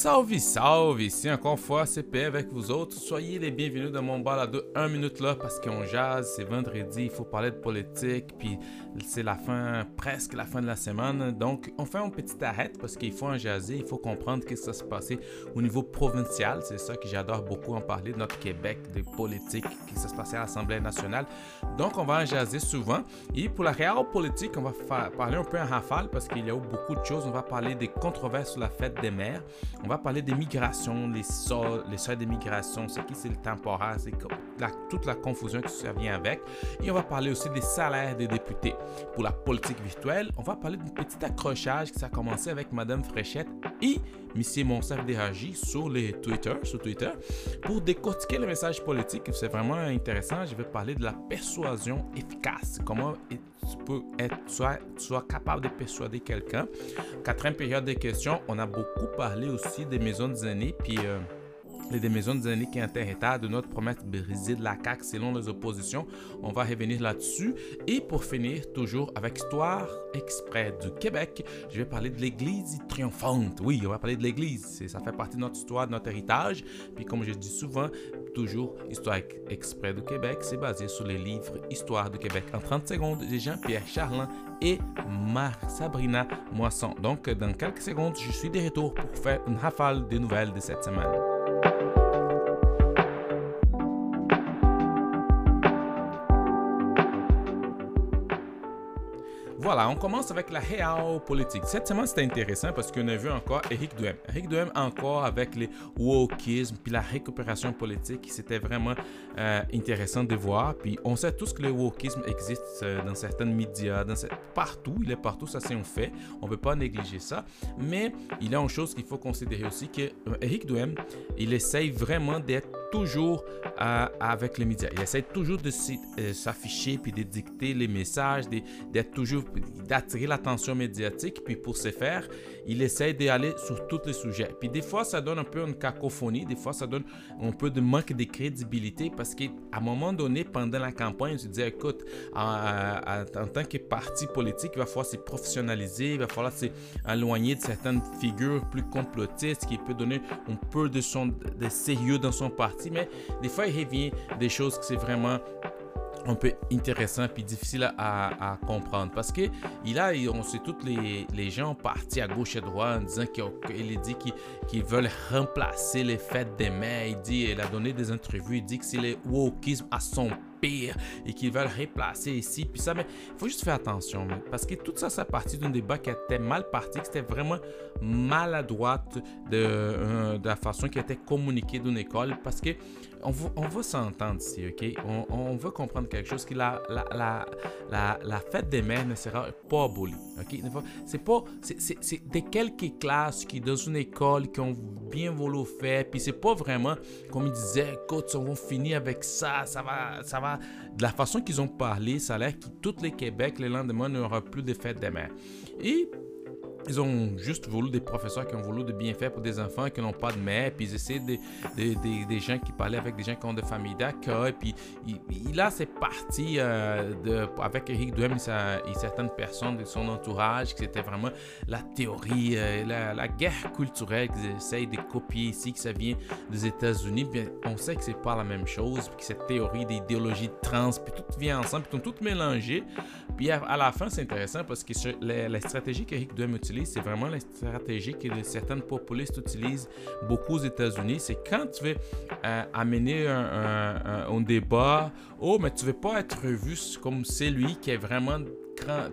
Salve, salve! Ici encore fois CP avec vous autres. Soyez les bienvenus dans mon balado 1 minute là parce qu'on jase, c'est vendredi, il faut parler de politique, puis c'est la fin, presque la fin de la semaine. Donc, on fait un petit arrêt parce qu'il faut en jaser, il faut comprendre ce qui se passé au niveau provincial. C'est ça que j'adore beaucoup en parler de notre Québec, des politiques qui se passait à l'Assemblée nationale. Donc, on va en jaser souvent. Et pour la réelle politique, on va parler un peu en rafale parce qu'il y a eu beaucoup de choses. On va parler des controverses sur la fête des mères. On va parler des migrations, les sols, les seuils des migrations, ce qui c'est le temporaire, c'est toute la confusion qui vient avec. Et on va parler aussi des salaires des députés. Pour la politique virtuelle, on va parler d'un petit accrochage qui a commencé avec Madame Fréchette et M. Monsef Deragi sur les Twitter, sur Twitter, pour décortiquer le message politique. C'est vraiment intéressant. Je vais parler de la persuasion efficace. Comment tu peux être soit, soit capable de persuader quelqu'un. Quatrième période de questions, on a beaucoup parlé aussi des maisons des aînés, puis euh, des maisons des années qui interrétat de notre promesse brisée de la CAQ selon les oppositions. On va revenir là-dessus. Et pour finir, toujours avec Histoire Exprès du Québec, je vais parler de l'Église triomphante. Oui, on va parler de l'Église. Ça fait partie de notre histoire, de notre héritage. Puis comme je dis souvent, toujours Histoire Exprès du Québec, c'est basé sur les livres Histoire du Québec en 30 secondes de Jean-Pierre Charlin et Mar Sabrina Moisson. Donc, dans quelques secondes, je suis de retour pour faire une rafale des nouvelles de cette semaine. On commence avec la réelle politique. Cette semaine, c'était intéressant parce qu'on a vu encore Eric Duhem. Eric Duhem encore avec les wokisme puis la récupération politique. C'était vraiment euh, intéressant de voir. Puis on sait tous que le wokisme existe euh, dans certains médias, dans partout. Il est partout, ça c'est un fait. On ne peut pas négliger ça. Mais il y a une chose qu'il faut considérer aussi que euh, Eric Duhem, il essaye vraiment d'être toujours avec les médias. Il essaie toujours de s'afficher puis de dicter les messages, d'être toujours d'attirer l'attention médiatique. Puis pour ce faire, il essaie d'aller sur tous les sujets. Puis des fois, ça donne un peu une cacophonie. Des fois, ça donne un peu de manque de crédibilité parce qu'à un moment donné, pendant la campagne, se dit, écoute, en, tant que parti politique, il va falloir se professionnaliser, il va falloir s'éloigner de certaines figures plus complotistes qui peut donner un peu de, son, de sérieux dans son parti. Mais des fois, il revient des choses que c'est vraiment un peu intéressant puis difficile à, comprendre parce que il a, on sait tous les, les gens partis à gauche et à droite en disant qu'il dit qu'ils veulent remplacer les fêtes des mères. Il dit, il a donné des interviews, il dit que c'est le wokisme à son pire et qu'ils veulent replacer ici puis ça mais il faut juste faire attention parce que tout ça c'est parti d'un débat qui était mal parti qui était vraiment maladroite de, euh, de la façon qui était communiquée d'une école parce que on va, on s'entendre ici, OK? On, on, veut comprendre quelque chose que la, fête des mères ne sera pas abolie, OK? C'est pas... C'est des quelques classes qui, dans une école, qui ont bien voulu faire, puis c'est pas vraiment, comme ils disaient, écoute, on va finir avec ça, ça va... Ça va... De la façon qu'ils ont parlé, ça a l'air que tous les Québec, le lendemain, n'aura plus de fête des mères. Et ils ont juste voulu des professeurs qui ont voulu de bien faire pour des enfants qui n'ont pas de mère, puis ils essaient des des gens qui parlaient avec des gens qui ont des familles et puis il, a c'est parti euh, de, avec Eric Duhem et, certaines personnes de son entourage, que c'était vraiment la théorie, euh, la, guerre culturelle qu'ils essayent de copier ici, que ça vient des États-Unis, on sait que c'est pas la même chose, puis que cette théorie d'idéologie trans, puis tout vient ensemble, puis tout mélangé, puis à, la fin c'est intéressant parce que la, stratégie qu'Eric Duhem utilise c'est vraiment la stratégie que certains populistes utilisent beaucoup aux États-Unis. C'est quand tu veux euh, amener un, débat, oh, mais tu veux pas être vu comme celui qui est vraiment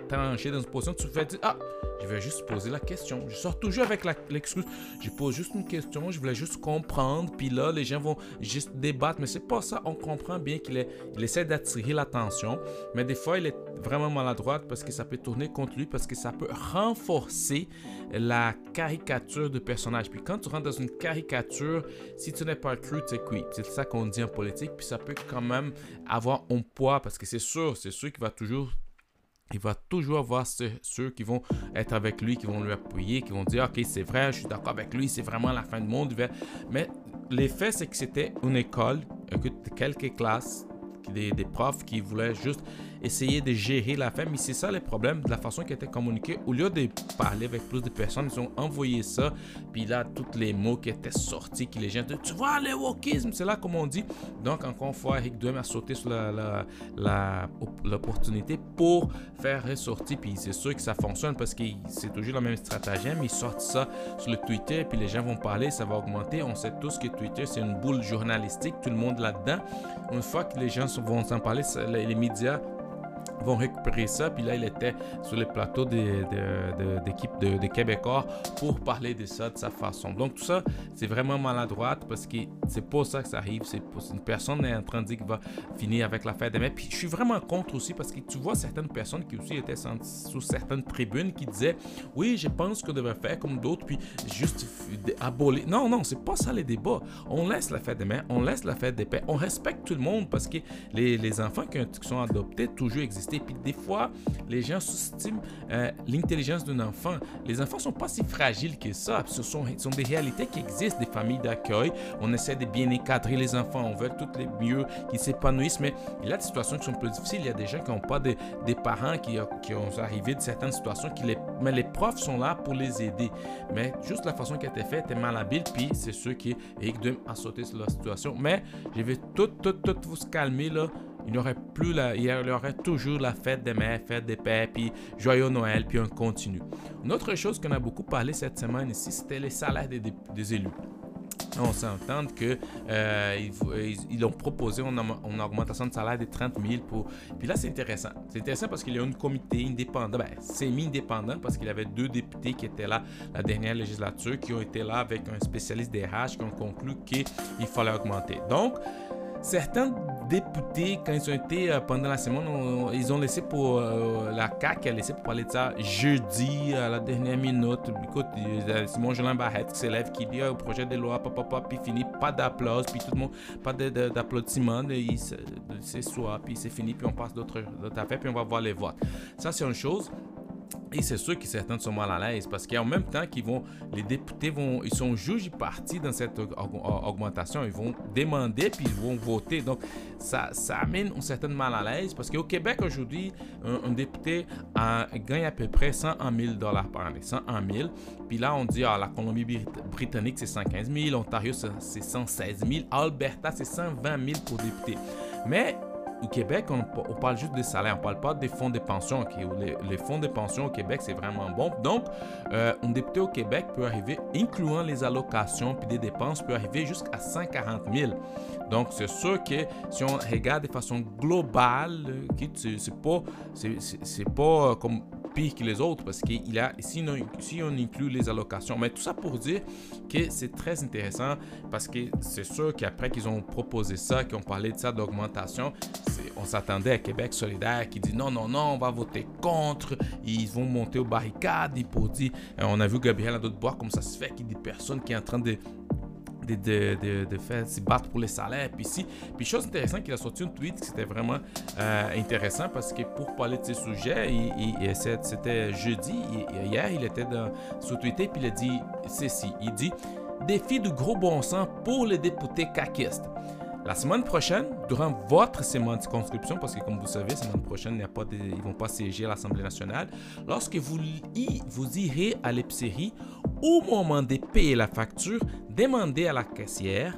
tranché dans une position, tu fais dire, ah, je vais juste poser la question. Je sors toujours avec l'excuse. je pose juste une question, je voulais juste comprendre. Puis là, les gens vont juste débattre. Mais c'est pas ça. On comprend bien qu'il il essaie d'attirer l'attention. Mais des fois, il est vraiment maladroit parce que ça peut tourner contre lui, parce que ça peut renforcer la caricature de personnage. Puis quand tu rentres dans une caricature, si tu n'es pas cru, tu es cuit. C'est ça qu'on dit en politique. Puis ça peut quand même avoir un poids parce que c'est sûr, c'est sûr qu'il va toujours il va toujours avoir ceux, qui vont être avec lui, qui vont lui appuyer, qui vont dire Ok, c'est vrai, je suis d'accord avec lui, c'est vraiment la fin du monde. Mais l'effet, c'est que c'était une école, quelques classes, des, des, profs qui voulaient juste essayer de gérer la femme. Mais c'est ça le problème de la façon qui était communiquée. Au lieu de parler avec plus de personnes, ils ont envoyé ça. Puis là, tous les mots qui étaient sortis, qui les gens tu vois, le wokisme, c'est là comme on dit. Donc, encore une fois, Eric Duhem a sauté sur l'opportunité la, pour faire ressortir. Puis c'est sûr que ça fonctionne parce que c'est toujours la même stratégie. Mais ils sortent ça sur le Twitter, puis les gens vont parler, ça va augmenter. On sait tous que Twitter, c'est une boule journalistique, tout le monde là-dedans. Une fois que les gens vont s'en parler, les médias vont récupérer ça. Puis là, il était sur le plateau d'équipe de, de, Québécois pour parler de ça de sa façon. Donc tout ça, c'est vraiment maladroite parce que c'est pas ça que ça arrive. C'est une personne est en train de dire qu'il va finir avec la fête des mères. Puis je suis vraiment contre aussi parce que tu vois certaines personnes qui aussi étaient sous certaines tribunes qui disaient oui, je pense qu'on devrait faire comme d'autres puis juste abolir. Non, non, c'est pas ça les débats. On laisse la fête des mères, on laisse la fête des pères, on respecte tout le monde parce que les, les enfants qui sont adoptés toujours existent et Puis des fois, les gens sous-estiment euh, l'intelligence d'un enfant. Les enfants sont pas si fragiles que ça. Ce sont, des réalités qui existent, des familles d'accueil. On essaie de bien encadrer les enfants. On veut toutes les mieux qu'ils s'épanouissent. Mais il y a des situations qui sont plus difficiles. Il y a des gens qui n'ont pas de, des parents qui, qui ont arrivé de certaines situations. Qui mais les profs sont là pour les aider. Mais juste la façon qui a été faite est malhabile. Puis c'est sûr qu'Eric Duhem a sauté sur la situation. Mais je vais tout, tout, tout vous calmer là il n'y aurait plus la, y toujours la fête des mères, fête des pères, puis joyeux Noël, puis on continue. Une autre chose qu'on a beaucoup parlé cette semaine ici, c'était les salaires des, élus. On s'entend que euh, ils, ont proposé une, augmentation de salaire de 30 000 pour. Puis là, c'est intéressant. C'est intéressant parce qu'il y a un comité indépendant, ben, semi-indépendant, parce qu'il y avait deux députés qui étaient là la dernière législature, qui ont été là avec un spécialiste des RH qui ont conclu qu'il fallait augmenter. Donc, certains députés, quand ils ont été euh, pendant la semaine, ils ont laissé pour euh, la CAQ, a laissé pour parler de ça jeudi à la dernière minute. Écoute, Simon Jolin Barrette qui s'élève, qui dit au projet de loi, papa, puis fini, pas d'applaudissements, puis tout le monde, pas d'applaudissements, c'est soit, puis c'est fini, puis on passe d'autres affaires, puis on va voir les votes. Ça, c'est une chose. Et c'est sûr que certains sont mal à l'aise parce qu'en même temps qu'ils vont, les députés vont, ils sont juges partis dans cette augmentation, ils vont demander puis ils vont voter. Donc ça, ça amène une certaine mal à l'aise parce qu'au Québec aujourd'hui, un, député gagne à peu près 101 000 dollars par année, 101 000. Puis là on dit ah la Colombie-Britannique c'est 115 000, Ontario c'est 116 000, Alberta c'est 120 000 pour député. Mais au Québec, on, parle juste des salaires, on ne parle pas des fonds de pension. Les, fonds de pension au Québec, c'est vraiment bon. Donc, euh, un député au Québec peut arriver, incluant les allocations puis des dépenses, peut arriver jusqu'à 140 000. Donc, c'est sûr que si on regarde de façon globale, c'est pas, c'est pas comme que les autres parce qu'il a, si on, si on inclut les allocations. Mais tout ça pour dire que c'est très intéressant parce que c'est sûr qu'après qu'ils ont proposé ça, qu'ils ont parlé de ça d'augmentation, on s'attendait à Québec solidaire qui dit non, non, non, on va voter contre, ils vont monter aux barricades, pour dire, on a vu Gabriel à d'autres bois comme ça se fait, qu'il y a des personnes qui sont en train de de, de, faire s'y battre pour les salaires. Puis puis chose intéressante, qu'il a sorti un tweet qui c'était vraiment euh, intéressant parce que pour parler de ces sujets, c'était jeudi, hier, il était dans, sur Twitter, puis il a dit ceci. Il dit Défi de gros bon sens pour les députés caquistes. La semaine prochaine, durant votre semaine de conscription, parce que comme vous savez, la semaine prochaine, il pas ils ne vont pas siéger à l'Assemblée nationale, lorsque vous, vous irez à l'épicerie, au moment de payer la facture, demandez à la caissière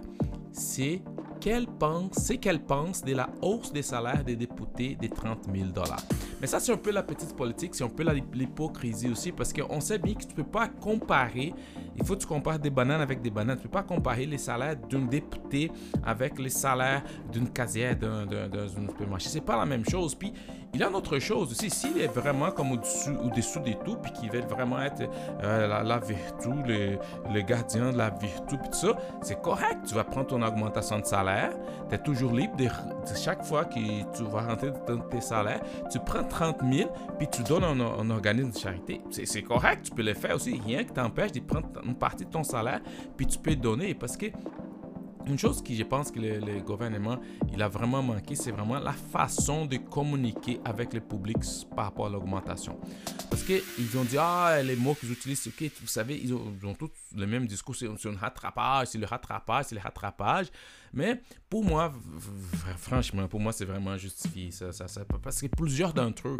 c'est qu'elle pense, c'est qu'elle pense de la hausse des salaires des députés de 30 000 dollars. Mais ça, c'est un peu la petite politique, c'est un peu l'hypocrisie aussi, parce qu'on sait bien que tu ne peux pas comparer, il faut que tu compares des bananes avec des bananes. Tu ne peux pas comparer les salaires d'un député avec les salaires d'une casière d'un supermarché. Ce n'est pas la même chose. Puis, il y a une autre chose aussi. S'il est vraiment comme au-dessus au -dessous des tout, puis qu'il veut vraiment être euh, la, vertu, le, gardien de la vertu, puis tout ça, c'est correct. Tu vas prendre ton augmentation de salaire. Tu es toujours libre de, chaque fois que tu vas rentrer dans tes salaires, tu prends 30 000, puis tu donnes un, un organisme de charité. C'est correct. Tu peux le faire aussi. Rien que t'empêche de prendre une partie de ton salaire, puis tu peux donner. Parce que une chose que je pense que le, gouvernement il a vraiment manqué, c'est vraiment la façon de communiquer avec le public par rapport à l'augmentation. Parce qu'ils ont dit, ah, les mots qu'ils utilisent, ok, vous savez, ils ont, tous le même discours, c'est un rattrapage, c'est le rattrapage, c'est le rattrapage. Mais pour moi, franchement, pour moi, c'est vraiment justifié. Ça, parce que plusieurs d'entre eux,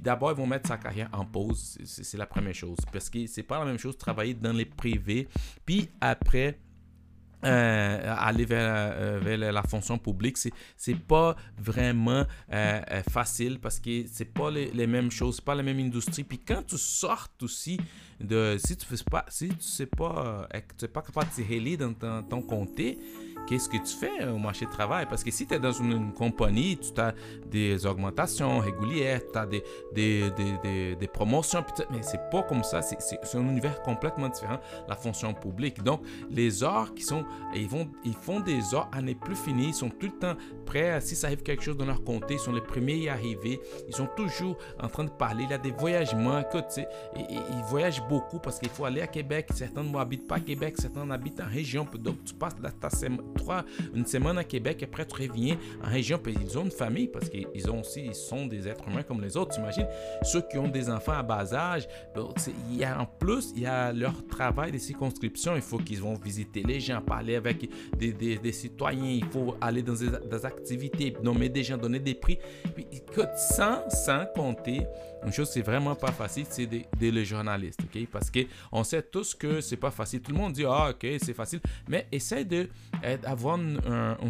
d'abord, ils vont mettre sa carrière en pause. C'est la première chose. Parce que c'est pas la même chose travailler dans les privés. Puis après, euh, aller vers, euh, vers, la fonction publique, c'est c'est pas vraiment euh, facile parce que c'est pas les, mêmes choses, pas la même industrie. Puis quand tu sortes aussi si tu fais pas si tu sais pas tu es pas capable tirer dans ton, ton comté, qu'est-ce que tu fais au marché du travail? Parce que si tu es dans une, compagnie, tu as des augmentations régulières, tu as des, des, des, des, promotions, mais c'est pas comme ça. C'est un univers complètement différent, la fonction publique. Donc, les heures qui sont, ils, vont, ils font des heures à ne plus finir, ils sont tout le temps prêts. Si ça arrive quelque chose dans leur comté, ils sont les premiers à y arriver. Ils sont toujours en train de parler. Il y a des voyagements. Écoute, ils, ils voyagent beaucoup parce qu'il faut aller à Québec. Certains n'habitent pas à Québec, certains habitent en région. Donc, tu passes ta, ta, trois, une semaine à Québec, après tu reviens en région, puis ils ont une famille parce qu'ils ont aussi, ils sont des êtres humains comme les autres. T'imagines, ceux qui ont des enfants à bas âge, ben, il y a en plus, il y a leur travail de circonscription, il faut qu'ils vont visiter les gens, parler avec des, des, citoyens, il faut aller dans des, activités, nommer des gens, donner des prix. Puis, écoute, sans, sans compter, une chose c'est vraiment pas facile, c'est des, les journalistes, ok? Parce que on sait tous que c'est pas facile. Tout le monde dit ah ok c'est facile, mais essaie de avoir une,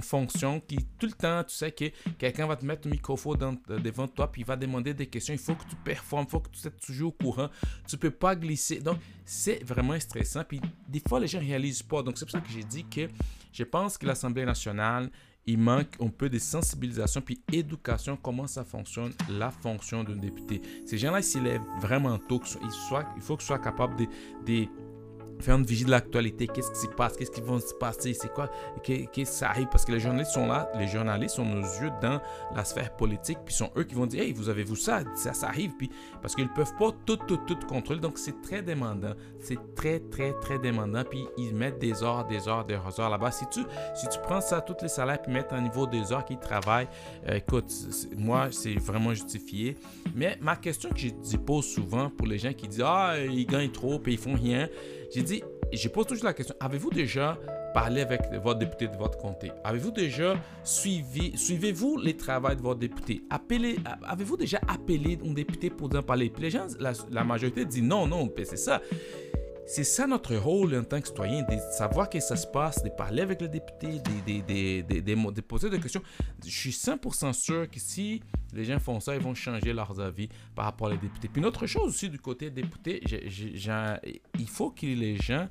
fonction qui tout le temps tu sais que quelqu'un va te mettre un microphone devant toi puis il va demander des questions. Il faut que tu performes, il faut que tu sois toujours au courant. Tu peux pas glisser. Donc c'est vraiment stressant. Puis des fois les gens réalisent pas. Donc c'est pour ça que j'ai dit que je pense que l'Assemblée nationale il manque un peu de sensibilisation puis éducation, comment ça fonctionne, la fonction d'un député. Ces gens-là, s'ils lèvent vraiment tôt, il faut qu'ils soient capables de faire une vigile de l'actualité. Qu'est-ce qui se passe? Qu'est-ce qui va se passer? C'est quoi? Qu'est-ce que ça arrive? Parce que les journalistes sont là, les journalistes sont nos yeux dans la sphère politique, puis sont eux qui vont dire, hey, vous avez vu ça? Ça, ça arrive, puis parce qu'ils ne peuvent pas tout, tout, tout contrôler. Donc, c'est très demandant. C'est très, très, très demandant. Puis, ils mettent des heures, des heures, des heures là-bas. Si tu, si tu prends ça, tous les salaires, puis mettre un niveau des heures qu'ils travaillent, euh, écoute, moi, c'est vraiment justifié. Mais ma question que je pose souvent pour les gens qui disent, ah, ils gagnent trop, puis ils font rien. J'ai dit, je pose toujours la question, avez-vous déjà parlé avec votre député de votre comté? Avez-vous déjà suivi, suivez-vous les travaux de votre député? Appelez, avez-vous déjà appelé un député pour en parler? Puis la, la majorité dit non, non, c'est ça. C'est ça notre rôle en tant que citoyen, de savoir que ça se passe, de parler avec le député, de, poser des questions. Je suis 100% sûr que si les gens font ça, ils vont changer leurs avis par rapport aux députés. Puis une autre chose aussi du côté député, il faut que les gens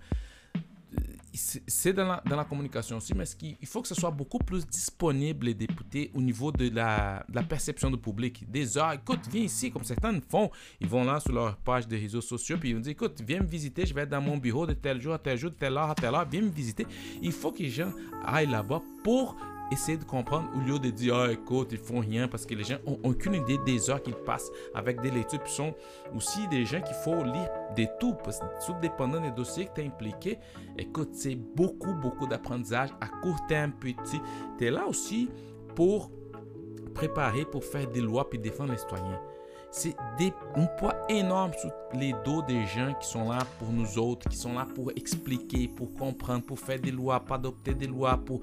c'est dans la, communication aussi, mais il faut que ce soit beaucoup plus disponible, les députés, au niveau de la, de la perception du public. Des heures, écoute, viens ici, comme certains font. Ils vont là sur leur page des réseaux sociaux, puis ils vont dire, écoute, viens me visiter, je vais être dans mon bureau de tel jour à tel jour, de telle heure à telle heure, viens me visiter. Il faut que les gens aillent là-bas pour essayer de comprendre au lieu de dire ah écoute ils font rien parce que les gens ont aucune idée des heures qu'ils passent avec des lectures. Puis sont aussi des gens qu'il faut lire des tout parce que tout dépendant des dossiers que tu es impliqué écoute c'est beaucoup beaucoup d'apprentissage à court terme petit. Tu es là aussi pour préparer pour faire des lois puis défendre les citoyens c'est un poids énorme sur les dos des gens qui sont là pour nous autres, qui sont là pour expliquer, pour comprendre, pour faire des lois, pas adopter des lois, pour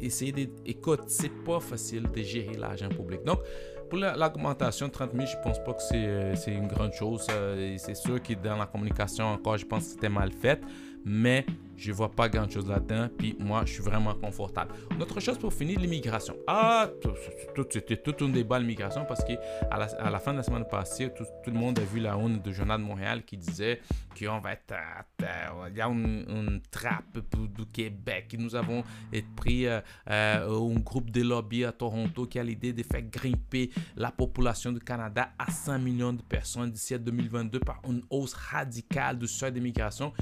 essayer de... Écoute, c'est pas facile de gérer l'argent public. Donc, pour l'augmentation de 30 000, je pense pas que c'est euh, une grande chose. C'est sûr que dans la communication, encore, je pense que c'était mal fait mais je vois pas grand chose là-dedans. Puis moi, je suis vraiment confortable. Une autre chose pour finir, l'immigration. Ah, c'était tout un débat l'immigration parce la, à la fin de la semaine passée, tout, le monde a vu la une du Journal de Montréal qui disait qu'on va être. Il y a une, trappe du Québec. Nous avons pris euh, euh, un groupe de lobby à Toronto qui a l'idée de faire grimper la population du Canada à 100 millions de personnes d'ici à 2022 par une hausse radicale du seuil d'immigration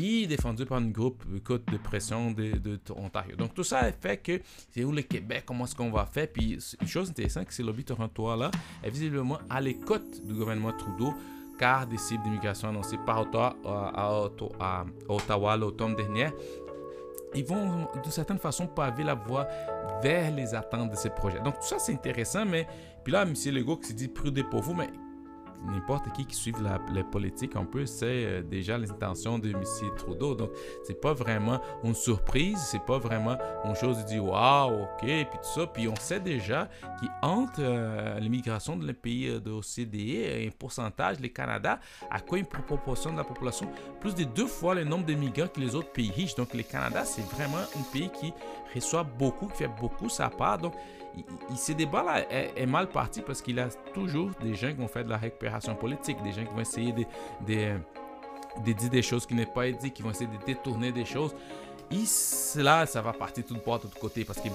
et défendu par un groupe de pression de, de, Ontario. Donc tout ça fait que c'est où le Québec, comment est-ce qu'on va faire. Puis une chose intéressante, c'est que le lobby torontois-là est visiblement à l'écoute du gouvernement Trudeau car des cibles d'immigration annoncées par Ottawa, à, Ottawa l'automne dernier ils vont de certaine façon paver la voie vers les attentes de ces projets. Donc tout ça c'est intéressant, mais puis là, M. Legault qui s'est dit prudé pour vous, mais n'importe qui qui suit la, les politiques un peu sait euh, déjà les intentions de M. Trudeau. Donc, c'est pas vraiment une surprise, c'est pas vraiment une chose de dire waouh, ok, puis tout ça. Puis on sait déjà qu'entre euh, l'immigration de les pays euh, de l'OCDE un pourcentage, le Canada a quoi une proportion de la population? Plus de deux fois le nombre de migrants que les autres pays riches. Donc, le Canada, c'est vraiment un pays qui reçoit beaucoup, qui fait beaucoup sa part. Donc, il, ce débat-là est, mal parti parce qu'il a toujours des gens qui vont faire de la récupération politique, des gens qui vont essayer de, dire des choses qui n'est pas dit, qui vont essayer de détourner des choses. Et cela, ça va partir tout droit de tout côté parce que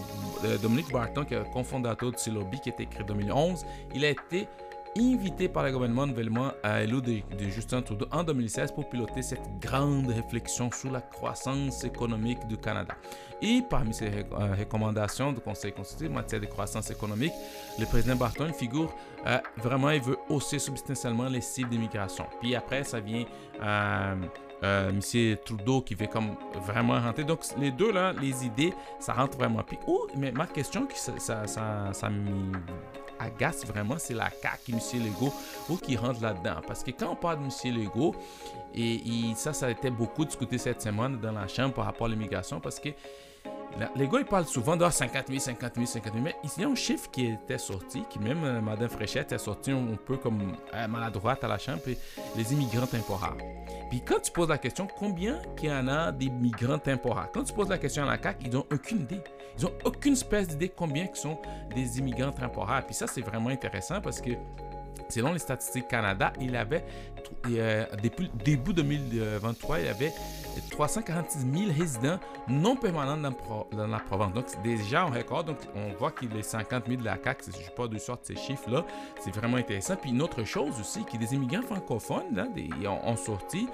euh, Dominique Barton, qui est le cofondateur de Lobby, qui a été créé en 2011, il a été invité par le gouvernement nouvellement à l'élu de, Justin Trudeau en 2016 pour piloter cette grande réflexion sur la croissance économique du Canada. Et parmi ces euh, recommandations du Conseil constitutionnel en matière de croissance économique, le président Barton figure euh, vraiment, il veut hausser substantiellement les cibles d'immigration. Puis après, ça vient euh, M. Trudeau qui veut comme vraiment rentrer. Donc, les deux, là, les idées, ça rentre vraiment. Puis, oh, mais ma question, qui ça, ça, ça, ça m'agace vraiment, c'est la CAQ et M. Legault, ou qui rentre là-dedans. Parce que quand on parle de M. Legault, et, et, ça, ça a été beaucoup discuté cette semaine dans la Chambre par rapport à l'immigration, parce que les gars, ils parlent souvent de 50 000, 50 000, 50 000, mais il y a un chiffre qui était sorti, qui même euh, Madame Fréchette est sorti un, peu comme euh, maladroite à la chambre, les immigrants temporaires. Puis quand tu poses la question, combien qu'il y en a des migrants temporaires? Quand tu poses la question à la CAQ, ils n'ont aucune idée. Ils n'ont aucune espèce d'idée combien sont des immigrants temporaires. Puis ça, c'est vraiment intéressant parce que Selon les statistiques Canada, il avait, euh, depuis début 2023, il y avait 346 000 résidents non permanents dans, la province. Donc, déjà un record. Donc, on voit qu'il est 50 000 de la CAQ. Je ne sais pas de sorte ces chiffres-là. C'est vraiment intéressant. Puis, une autre chose aussi, que des immigrants francophones là, des, ont, sorti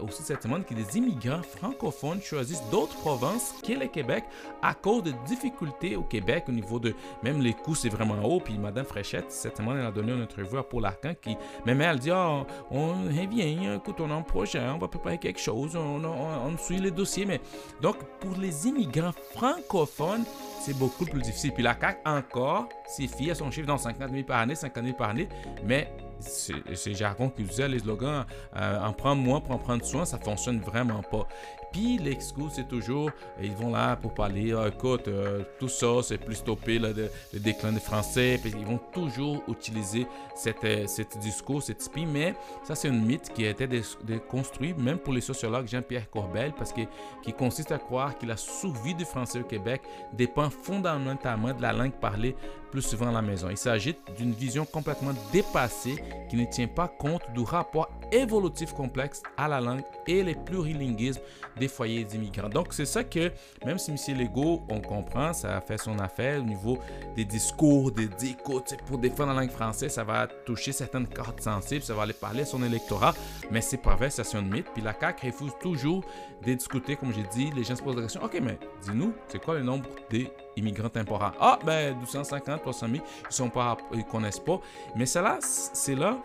aussi cette semaine que des immigrants francophones choisissent d'autres provinces que le Québec à cause de difficultés au Québec au niveau de même les coûts, c'est vraiment haut. Puis, Mme Fréchette, cette semaine, elle a donné une entrevue à Paul Arcan qui, même elle dit, oh, on revient, écoute, on a un projet, on va préparer quelque chose on, suit les dossiers. Mais donc, pour les immigrants francophones, c'est beaucoup plus difficile. Puis la CAQ, encore, s'y fie à son chiffre dans 50 000 par année, 50 000 par année. Mais c'est jargon qui usait les slogans euh, en prendre moins pour en prendre soin, ça fonctionne vraiment pas. Puis l'excuse, c'est toujours, ils vont là pour parler, ah, écoute, euh, tout ça, c'est plus stoppé le, déclin des Français. Puis ils vont toujours utiliser cette, euh, cette discours, cette spi. Mais ça, c'est un mythe qui a été construit, même pour les sociologues Jean-Pierre Corbel, parce que qui consiste à croire que la survie du français au Québec dépend fondamentalement de la langue parlée plus souvent à la maison. Il s'agit d'une vision complètement dépassée qui ne tient pas compte du rapport évolutif complexe à la langue et les plurilinguismes des foyers d'immigrants. Donc c'est ça que, même si M. Legault, on comprend, ça a fait son affaire au niveau des discours, des écoutes, pour défendre la langue française, ça va toucher certaines cartes sensibles, ça va aller parler à son électorat, mais c'est pas vrai, c'est un mythe. Puis la CAQ refuse toujours de discuter, comme j'ai dit, les gens se posent la question, ok, mais dis-nous, c'est quoi le nombre d'immigrants temporaires? Ah, ben 250, 300 000, ils sont pas, ils connaissent pas. Mais cela, c'est là,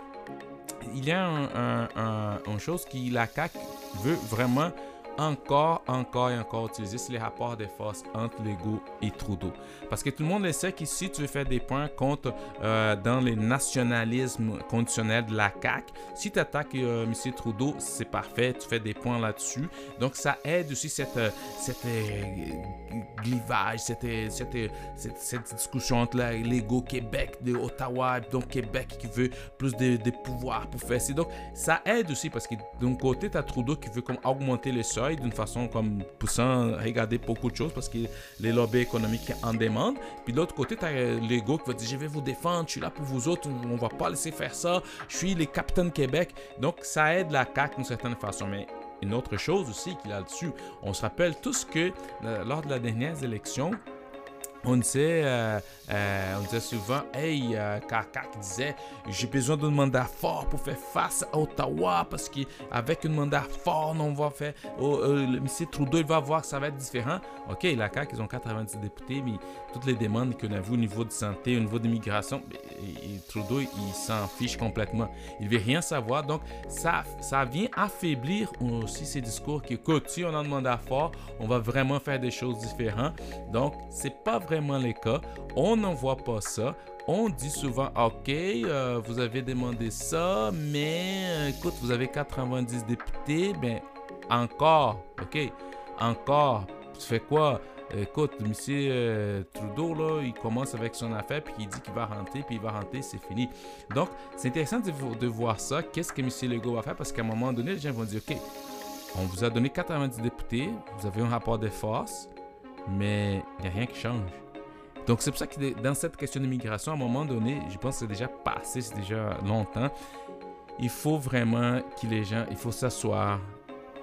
il y a un, un, chose qui la CAQ veut vraiment encore, encore et encore utiliser, c'est les rapports de force entre Legault et Trudeau. Parce que tout le monde le sait qu'ici, tu veux faire des points contre euh, dans les nationalismes conditionnels de la CAQ. Si tu attaques euh, M. Trudeau, c'est parfait, tu fais des points là-dessus. Donc, ça aide aussi cette, euh, cette glivage, cette, cette, cette, discussion entre Legault Québec, de Ottawa, donc Québec qui veut plus de, de pouvoir pour faire ça. Donc, ça aide aussi parce que d'un côté, tu as Trudeau qui veut comme augmenter le d'une façon comme poussant regarder beaucoup de choses parce que les lobbies économiques en demandent. Puis de l'autre côté, tu as l'ego qui va dire je vais vous défendre, je suis là pour vous autres, on va pas laisser faire ça, je suis les capitaines Québec. Donc ça aide la CAQ d'une certaine façon. Mais une autre chose aussi qu'il a dessus, on se rappelle tous que lors de la dernière élection, on sait, euh, euh, on disait souvent, hey, euh, disait, j'ai besoin d'un mandat fort pour faire face à Ottawa parce qu'avec un mandat fort, on va faire, oh, le M. Trudeau, il va voir que ça va être différent. Ok, la CAQ, ils ont 90 députés, mais toutes les demandes qu'on a vues au niveau de santé, au niveau de l'immigration, Trudeau, il s'en fiche complètement. Il veut rien savoir. Donc, ça, ça vient affaiblir aussi ces discours qui, écoute, si on a un mandat fort, on va vraiment faire des choses différentes. Donc, c'est pas vraiment le cas. On n'en voit pas ça. On dit souvent, OK, euh, vous avez demandé ça, mais euh, écoute, vous avez 90 députés, ben encore, OK, encore, tu fais quoi? Écoute, M. Euh, Trudeau, là, il commence avec son affaire, puis il dit qu'il va rentrer, puis il va rentrer, c'est fini. Donc, c'est intéressant de, de, voir ça. Qu'est-ce que M. Legault va faire? Parce qu'à un moment donné, les gens vont dire, OK, on vous a donné 90 députés, vous avez un rapport de force, mais il n'y a rien qui change. Donc, c'est pour ça que dans cette question d'immigration, à un moment donné, je pense que c'est déjà passé, c'est déjà longtemps. Il faut vraiment que les gens, il faut s'asseoir,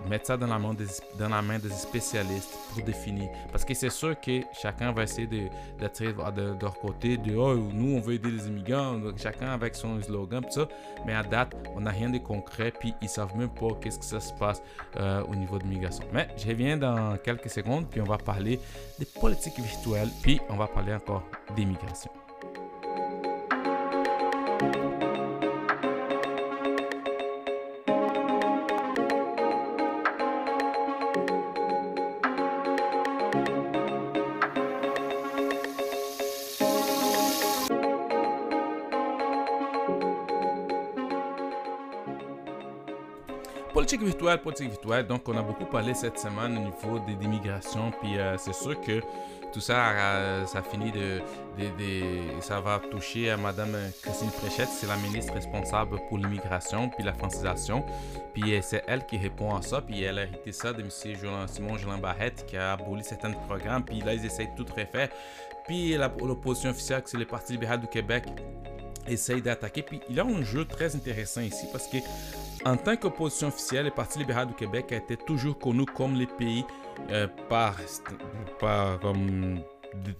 mettre ça dans la, main des, dans la main des spécialistes pour définir. Parce que c'est sûr que chacun va essayer d'être de, de, leur côté, de oh, nous on veut aider les immigrants, chacun avec son slogan, tout ça. Mais à date, on n'a rien de concret, puis ils savent même pas qu'est-ce que ça se passe euh, au niveau de l'immigration. Mais je reviens dans quelques secondes, puis on va parler des politiques virtuelles, puis on va parler encore d'immigration. Virtuelle, politique virtuelle. Donc, on a beaucoup parlé cette semaine au niveau des immigration. Puis, euh, c'est sûr que tout ça, euh, ça finit de, de, Ça va toucher à Madame Christine Fréchette. C'est la ministre responsable pour l'immigration puis la francisation. Puis, euh, c'est elle qui répond à ça. Puis, elle a hérité ça de M. Simon Jolin Barrette qui a aboli certains programmes. Puis, là, ils essayent de tout refaire. Puis, l'opposition officielle, c'est le Parti libéral du Québec essaye d'attaquer. Puis il y a un jeu très intéressant ici parce que en tant qu'opposition officielle, le Parti libéral du Québec a été toujours connu comme les pays euh, par, comme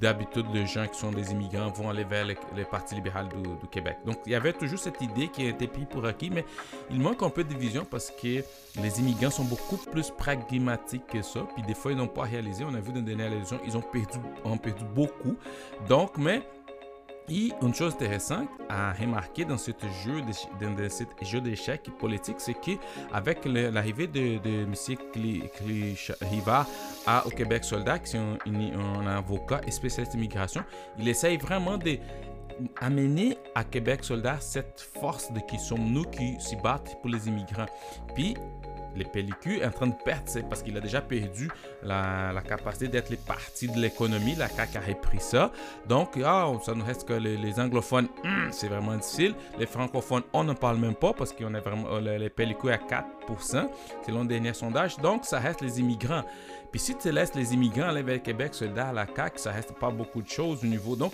d'habitude les gens qui sont des immigrants vont aller vers le, Parti libéral du, Québec. Donc il y avait toujours cette idée qui été prise pour acquis, mais il manque un peu de vision parce que les immigrants sont beaucoup plus pragmatiques que ça. Puis des fois ils n'ont pas réalisé. On a vu dans les dernières élections, ils ont perdu, ont perdu beaucoup. Donc, mais et une chose intéressante à remarquer dans ce jeu, d'échecs politique, c'est qu'avec l'arrivée de, de M. Riva au Québec soldat, qui est un, avocat et spécialiste d'immigration, il essaye vraiment de amener à Québec soldat cette force de qui sommes nous qui s'y battent pour les immigrants. Puis les pellicules en train de perdre, c'est parce qu'il a déjà perdu la, capacité d'être les parties de l'économie. La CAQ a repris ça. Donc, ah, ça ne reste que les, anglophones, hmm, c'est vraiment difficile. Les francophones, on ne parle même pas parce qu'on est vraiment euh, les pellicules à 4%, selon le dernier sondage. Donc, ça reste les immigrants. Puis si tu laisses les immigrants aller vers Québec, soldats à la CAQ, ça reste pas beaucoup de choses au niveau. Donc,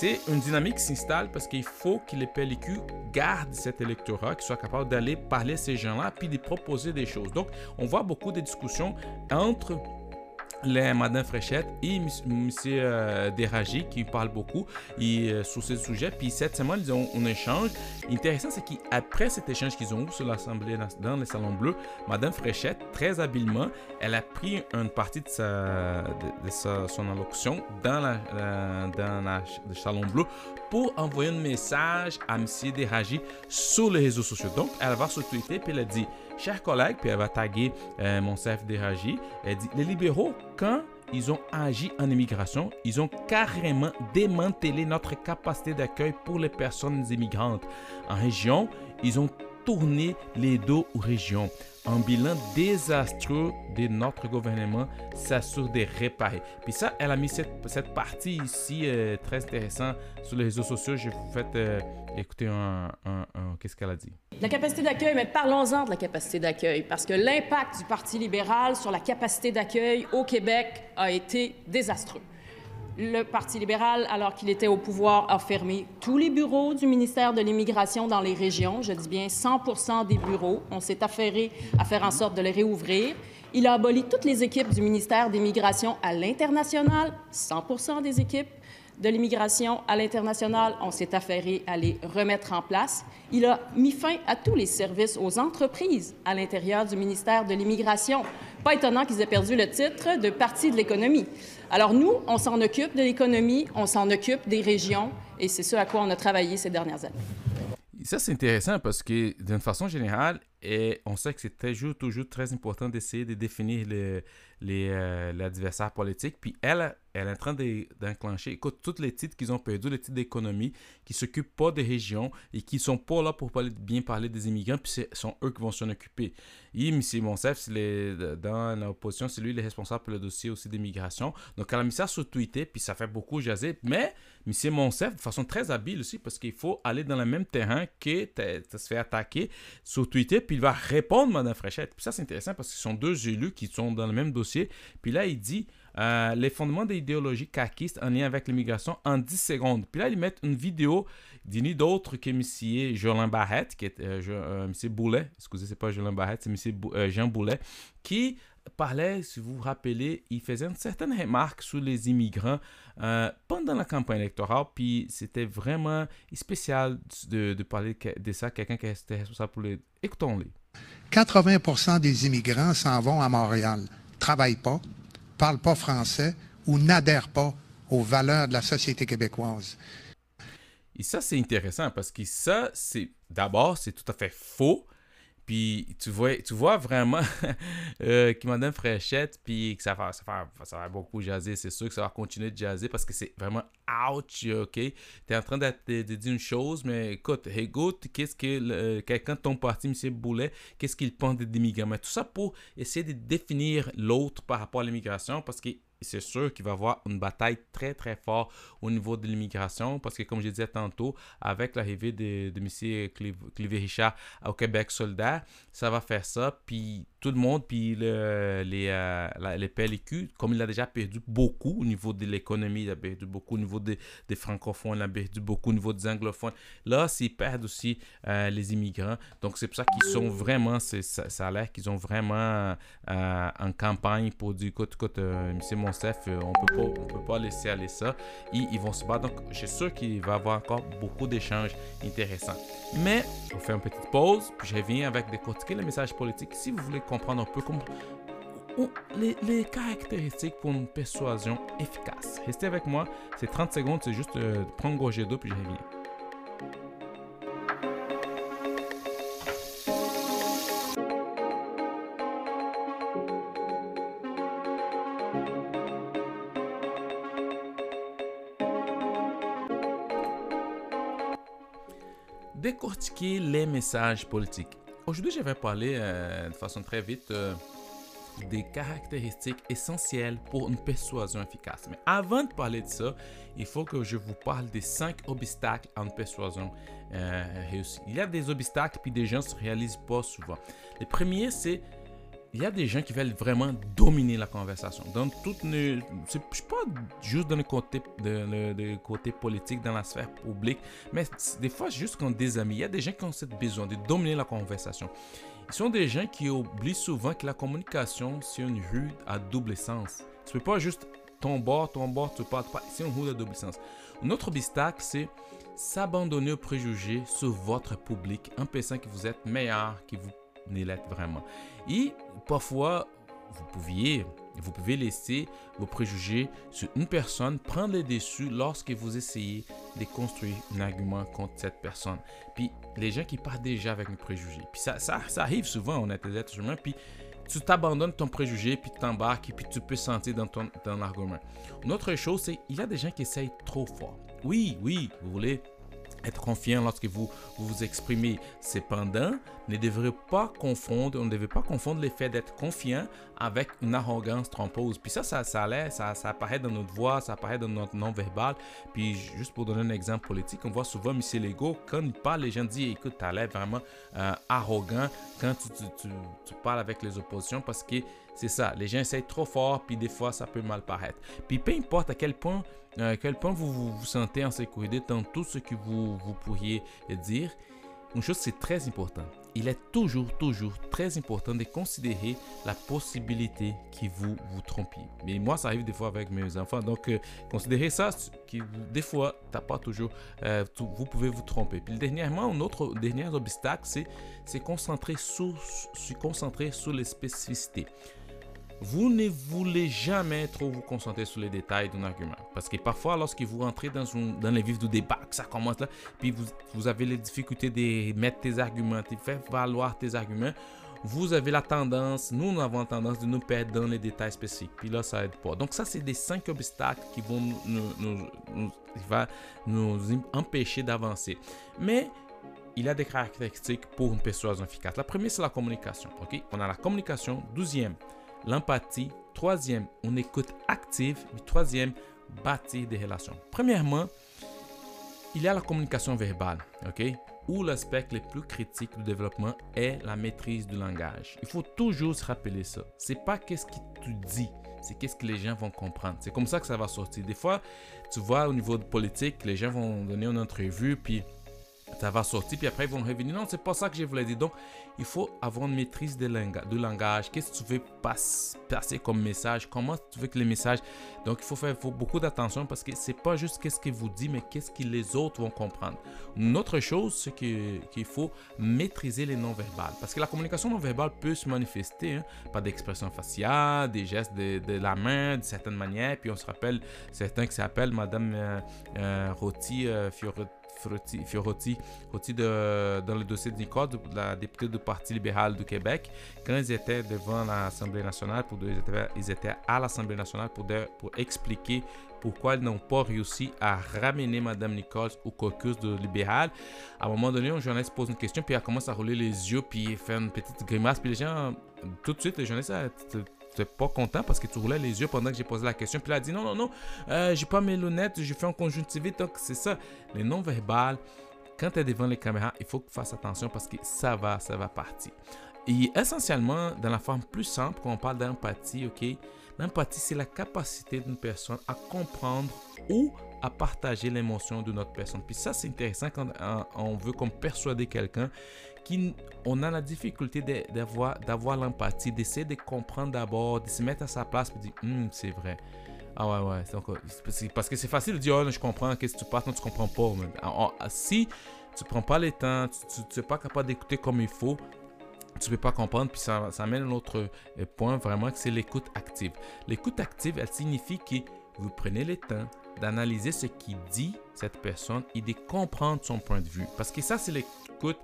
c'est une dynamique qui s'installe parce qu'il faut que les pellicules gardent cet électorat, qu'ils soient capables d'aller parler à ces gens-là, puis de proposer des choses. Donc, on voit beaucoup de discussions entre les Madame Fréchette et M. Euh, Deragi qui parle beaucoup et, sur ce sujet. Puis cette semaine, ils ont un échange. Intéressant, c'est qu'après cet échange qu'ils ont eu sur l'Assemblée dans le Salon Bleu, Madame Fréchette, très habilement, elle a pris une partie de, sa, de, son allocution dans, la, dans le Salon Bleu pour envoyer un message à M. Deragi sur les réseaux sociaux. Donc, elle va sur Twitter puis elle a dit Chers collègues, puis elle va taguer euh, mon chef Deragi. Elle dit Les libéraux, quand ils ont agi en immigration, ils ont carrément démantelé notre capacité d'accueil pour les personnes immigrantes. En région, ils ont tourné les dos aux régions un bilan désastreux de notre gouvernement s'assure de réparer. Puis ça, elle a mis cette, cette partie ici euh, très intéressante sur les réseaux sociaux. Je vous fais euh, écouter qu'est-ce qu'elle a dit? La capacité d'accueil, mais parlons-en de la capacité d'accueil, parce que l'impact du Parti libéral sur la capacité d'accueil au Québec a été désastreux le Parti libéral, alors qu'il était au pouvoir, a fermé tous les bureaux du ministère de l'Immigration dans les régions. Je dis bien 100% des bureaux. On s'est affairé à faire en sorte de les réouvrir. Il a aboli toutes les équipes du ministère des Migrations à l'international, 100% des équipes de l'immigration à l'international. On s'est affairé à les remettre en place. Il a mis fin à tous les services aux entreprises à l'intérieur du ministère de l'Immigration. Pas étonnant qu'ils aient perdu le titre de partie de l'économie. Alors nous, on s'en occupe de l'économie, on s'en occupe des régions, et c'est ce à quoi on a travaillé ces dernières années. Ça, c'est intéressant parce que, d'une façon générale, on sait que c'est toujours, très important d'essayer de définir euh, l'adversaire politique. Puis elle, elle est en train d'enclencher, écoute, tous les titres qu'ils ont perdus, les titres d'économie, qui ne s'occupent pas des régions et qui ne sont pas là pour bien parler des immigrants, puis ce sont eux qui vont s'en occuper. Et M. Monsef, dans l'opposition, c'est lui le responsable pour le dossier aussi d'immigration. Donc, elle a mis ça sur Twitter, puis ça fait beaucoup jaser. Mais M. Monsef, de façon très habile aussi, parce qu'il faut aller dans le même terrain que tu se fait attaquer sur Twitter, puis il va répondre, Mme Fréchette. Puis ça, c'est intéressant parce que ce sont deux élus qui sont dans le même dossier. Puis là, il dit euh, les fondements de l'idéologie caquiste en lien avec l'immigration en 10 secondes. Puis là, ils mettent une vidéo d'une d'autre que M. Jolin Barrette, qui est euh, euh, M. Boulet, excusez, c'est pas Jolin Barrette, c'est M. Jean Boulet, qui parlait, si vous vous rappelez, il faisait une certaine remarque sur les immigrants pendant la campagne électorale, puis c'était vraiment spécial de, parler de ça, quelqu'un qui était responsable pour les... Écoutons-les. 80 des immigrants s'en vont à Montréal, travaillent pas, parlent pas français ou n'adhèrent pas aux valeurs de la société québécoise. Et ça, c'est intéressant parce que ça, c'est d'abord, c'est tout à fait faux. Puis tu vois, tu vois vraiment euh, qu'il Mme Fréchette, puis que ça va, ça, va, ça va beaucoup jaser. C'est sûr que ça va continuer de jaser parce que c'est vraiment ouch, ok? Tu es en train de, dire une chose, mais écoute, écoute, qu'est-ce que quelqu'un de ton parti, M. Boulet, qu'est-ce qu'il pense des immigrants? Tout ça pour essayer de définir l'autre par rapport à l'immigration parce que c'est sûr qu'il va y avoir une bataille très très forte au niveau de l'immigration parce que comme je disais tantôt, avec l'arrivée de, M. Clivé-Richard au Québec soldat, ça va faire ça. Puis tout le monde, puis le, les, euh, les PLQ, comme il a déjà perdu beaucoup au niveau de l'économie, il a perdu beaucoup au niveau des, des, francophones, il a perdu beaucoup au niveau des anglophones. Là, s'ils perdent aussi euh, les immigrants. Donc, c'est pour ça qu'ils sont vraiment, ça, ça, a l'air qu'ils ont vraiment euh, en campagne pour dire, écoute, écoute, M. Monsef, on peut pas, on peut pas laisser aller ça. Et ils vont se battre. Donc, je suis sûr qu'il va y avoir encore beaucoup d'échanges intéressants. Mais, on fait une petite pause, puis je reviens avec décortiquer le message politique. Si vous voulez comprendre un peu comment les, caractéristiques pour une persuasion efficace. Restez avec moi, c'est 30 secondes, c'est juste euh, prendre une gorgée d'eau puis je reviens. Décortiquer les messages politiques. Aujourd'hui, je vais parler euh, de façon très vite euh, des caractéristiques essentielles pour une persuasion efficace. Mais avant de parler de ça, il faut que je vous parle des cinq obstacles à une persuasion euh, réussie. Il y a des obstacles puis des gens ne se réalisent pas souvent. Le premier, c'est il y a des gens qui veulent vraiment dominer la conversation. Dans toutes ne, c'est pas juste dans le côté, de, de, côté politique, dans la sphère publique, mais des fois, juste quand des amis, il y a des gens qui ont ce besoin de dominer la conversation. Ils sont des gens qui oublient souvent que la communication, c'est une rue à double sens. Tu peux pas juste ton bord, ton bord, tu parles pas. C'est une rue à double sens. Un autre obstacle, c'est s'abandonner aux préjugés sur votre public en pensant que vous êtes meilleur, que vous l'être vraiment. Et parfois, vous pouviez, vous pouvez laisser vos préjugés sur une personne prendre le dessus lorsque vous essayez de construire un argument contre cette personne. Puis les gens qui partent déjà avec un préjugé. Puis ça, ça, arrive souvent, on est des êtres humains. Puis tu t'abandonnes ton préjugé, puis tu t'embarques, puis tu peux sentir dans ton dans l'argument. Une autre chose, c'est il y a des gens qui essayent trop fort. Oui, oui, vous voulez être confiant lorsque vous, vous exprimez. Cependant, ne devrez pas confondre, on ne devait pas confondre l'effet d'être confiant avec une arrogance trompeuse. Puis ça, ça, ça, ça, ça apparaît dans notre voix, ça apparaît dans notre non-verbal. Puis juste pour donner un exemple politique, on voit souvent M. Legault, quand il parle, les gens disent, écoute, tu as l'air vraiment euh, arrogant quand tu, parles avec les oppositions parce que c'est ça, les gens essayent trop fort, puis des fois, ça peut mal paraître. Puis peu importe à quel point, euh, quel point vous, vous, sentez en sécurité dans tout ce que vous, vous pourriez dire, une chose c'est très important. Il est toujours, toujours très important de considérer la possibilité que vous vous trompiez. Mais moi, ça arrive des fois avec mes enfants. Donc, euh, considérez ça, des fois, t'as pas toujours, euh, vous pouvez vous tromper. Puis dernièrement, un autre dernier obstacle, c'est se concentrer sur, se concentrer sur les spécificités vous ne voulez jamais trop vous concentrer sur les détails d'un argument. Parce que parfois, lorsque vous rentrez dans, dans les vifs du débat, que ça commence là, puis vous, avez les difficultés de mettre tes arguments, de faire valoir tes arguments, vous avez la tendance, nous, nous avons tendance de nous perdre dans les détails spécifiques. Puis là, ça aide pas. Donc ça, c'est des cinq obstacles qui vont nous, empêcher d'avancer. Mais il y a des caractéristiques pour une persuasion efficace. La première, c'est la communication. ok? On a la communication. Douzième, l'empathie. Troisième, on écoute active. troisième, bâtir des relations. Premièrement, il y a la communication verbale, ok? Où l'aspect le plus critique du développement est la maîtrise du langage. Il faut toujours se rappeler ça. C'est pas qu'est-ce que tu dis, c'est qu'est-ce que les gens vont comprendre. C'est comme ça que ça va sortir. Des fois, tu vois au niveau de politique, les gens vont donner une entrevue, puis ça va sortir, puis après ils vont revenir. Non, c'est pas ça que je voulais dire. Donc, il faut avoir une maîtrise de langage. Qu'est-ce que tu veux passer comme message? Comment tu veux que les messages. Donc, il faut faire beaucoup d'attention parce que c'est pas juste qu'est-ce que vous dites, mais qu'est-ce que les autres vont comprendre. Une autre chose, c'est qu'il faut maîtriser les non-verbales. Parce que la communication non-verbale peut se manifester hein, par des expressions faciales, des gestes de, la main, de certaines manières. Puis on se rappelle certains qui s'appellent Madame euh, euh, Roti euh, Fiorotti, dans le dossier de Nicole, la députée du Parti libéral du Québec, quand ils étaient devant l'Assemblée nationale, ils, étaient, à l'Assemblée nationale pour, expliquer pourquoi ils n'ont pas réussi à ramener Mme Nichols au caucus de libéral. À un moment donné, un journaliste pose une question, puis elle commence à rouler les yeux, puis fait une petite grimace, puis les gens, tout de suite, les journalistes, pas content parce que tu roulais les yeux pendant que j'ai posé la question. Puis il a dit non, non, non, euh, j'ai pas mes lunettes, j'ai fait un conjonctivite. Donc c'est ça, les non-verbales. Quand tu es devant les caméras, il faut que tu fasses attention parce que ça va, ça va partir. Et essentiellement, dans la forme plus simple, quand on parle d'empathie, ok, l'empathie, c'est la capacité d'une personne à comprendre ou à partager l'émotion d'une autre personne. Puis ça, c'est intéressant quand on veut persuader quelqu'un on a la difficulté d'avoir, l'empathie, d'essayer de comprendre d'abord, de se mettre à sa place et de dire, hum, c'est vrai. Ah ouais, ouais. parce que c'est facile de dire, oh, je comprends, qu'est-ce que tu passes, non, tu comprends pas. Si tu prends pas le temps, tu n'es pas capable d'écouter comme il faut, tu peux pas comprendre. Puis ça, ça amène un autre euh, point vraiment que c'est l'écoute active. L'écoute active, elle signifie que vous prenez le temps d'analyser ce qu'il dit cette personne et de comprendre son point de vue. Parce que ça, c'est l'écoute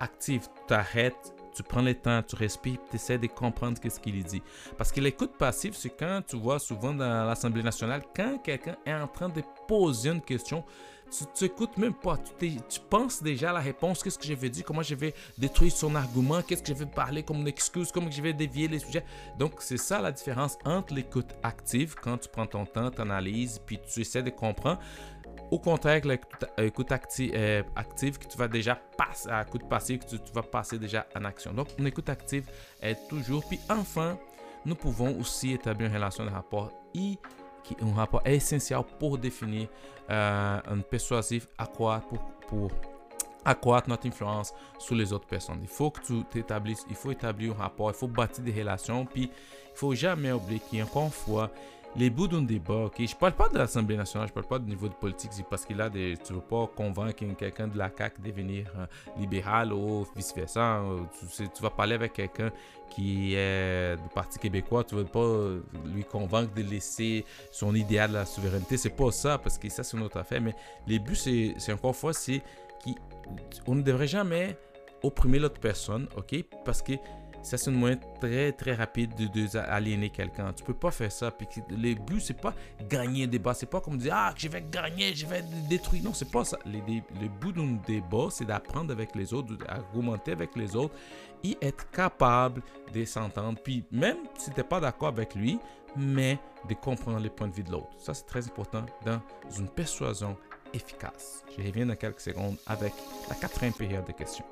active, tu arrêtes, tu prends le temps, tu respires, tu essaies de comprendre ce qu'il dit. Parce que l'écoute passive, c'est quand tu vois souvent dans l'Assemblée nationale, quand quelqu'un est en train de poser une question, tu n'écoutes même pas, tu, tu, penses déjà à la réponse, qu'est-ce que je vais dire, comment je vais détruire son argument, qu'est-ce que je vais parler comme une excuse, comment je vais dévier les sujets? Donc c'est ça la différence entre l'écoute active, quand tu prends ton temps, tu analyses, puis tu essaies de comprendre, au contraire, l'écoute euh, active, que tu vas déjà passer à écoute passive, que tu, vas passer déjà en action. Donc, une écoute active est toujours. Puis enfin, nous pouvons aussi établir une relation de rapport I, qui est un rapport essentiel pour définir euh, un persuasif accroître pour, pour accroître notre influence sur les autres personnes. Il faut que tu établisses, il faut établir un rapport, il faut bâtir des relations, puis il faut jamais oublier qu'encore une fois, les bouts d'un débat, ok? Je parle pas de l'Assemblée nationale, je parle pas du niveau de politique, parce qu'il a des. Tu veux pas convaincre quelqu'un de la CAQ de devenir euh, libéral ou vice-versa. Tu, tu, vas parler avec quelqu'un qui est du Parti québécois, tu veux pas lui convaincre de laisser son idéal de la souveraineté. C'est pas ça, parce que ça, c'est une autre affaire. Mais les buts, c'est encore une fois, c'est qu'on ne devrait jamais opprimer l'autre personne, ok? Parce que ça, c'est un moyen très, très rapide de, de quelqu'un. Tu peux pas faire ça. Puis le but, c'est pas gagner un débat. C'est pas comme dire, ah, je vais gagner, je vais détruire. Non, c'est pas ça. Le, le but d'un débat, c'est d'apprendre avec les autres, d'argumenter avec les autres et être capable de s'entendre. Puis même si tu n'es pas d'accord avec lui, mais de comprendre les points de vue de l'autre. Ça, c'est très important dans une persuasion efficace. Je reviens dans quelques secondes avec la quatrième période de questions.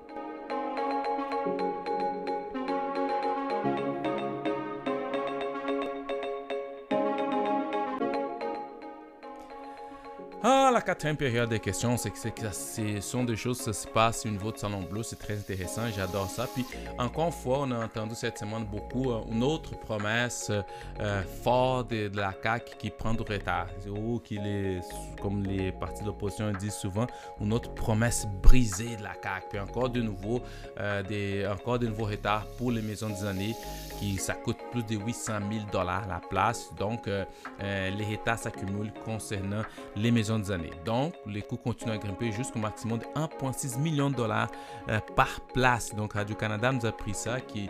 Ah, la quatrième période des questions, c'est que, ce sont des choses qui se passent au niveau de Salon Bleu. C'est très intéressant. J'adore ça. Puis, encore une fois, on a entendu cette semaine beaucoup euh, une autre promesse euh, forte de, la CAQ qui prend du retard. Ou est, comme les partis d'opposition disent souvent, une autre promesse brisée de la CAQ. Puis, encore de nouveau, euh, encore de nouveaux retards pour les maisons des années qui ça coûte plus de 800 000 dollars la place. Donc, les retards s'accumulent concernant les maisons années. Donc, les coûts continuent à grimper jusqu'au maximum de 1,6 million de dollars euh, par place. Donc, Radio-Canada nous a pris ça, qui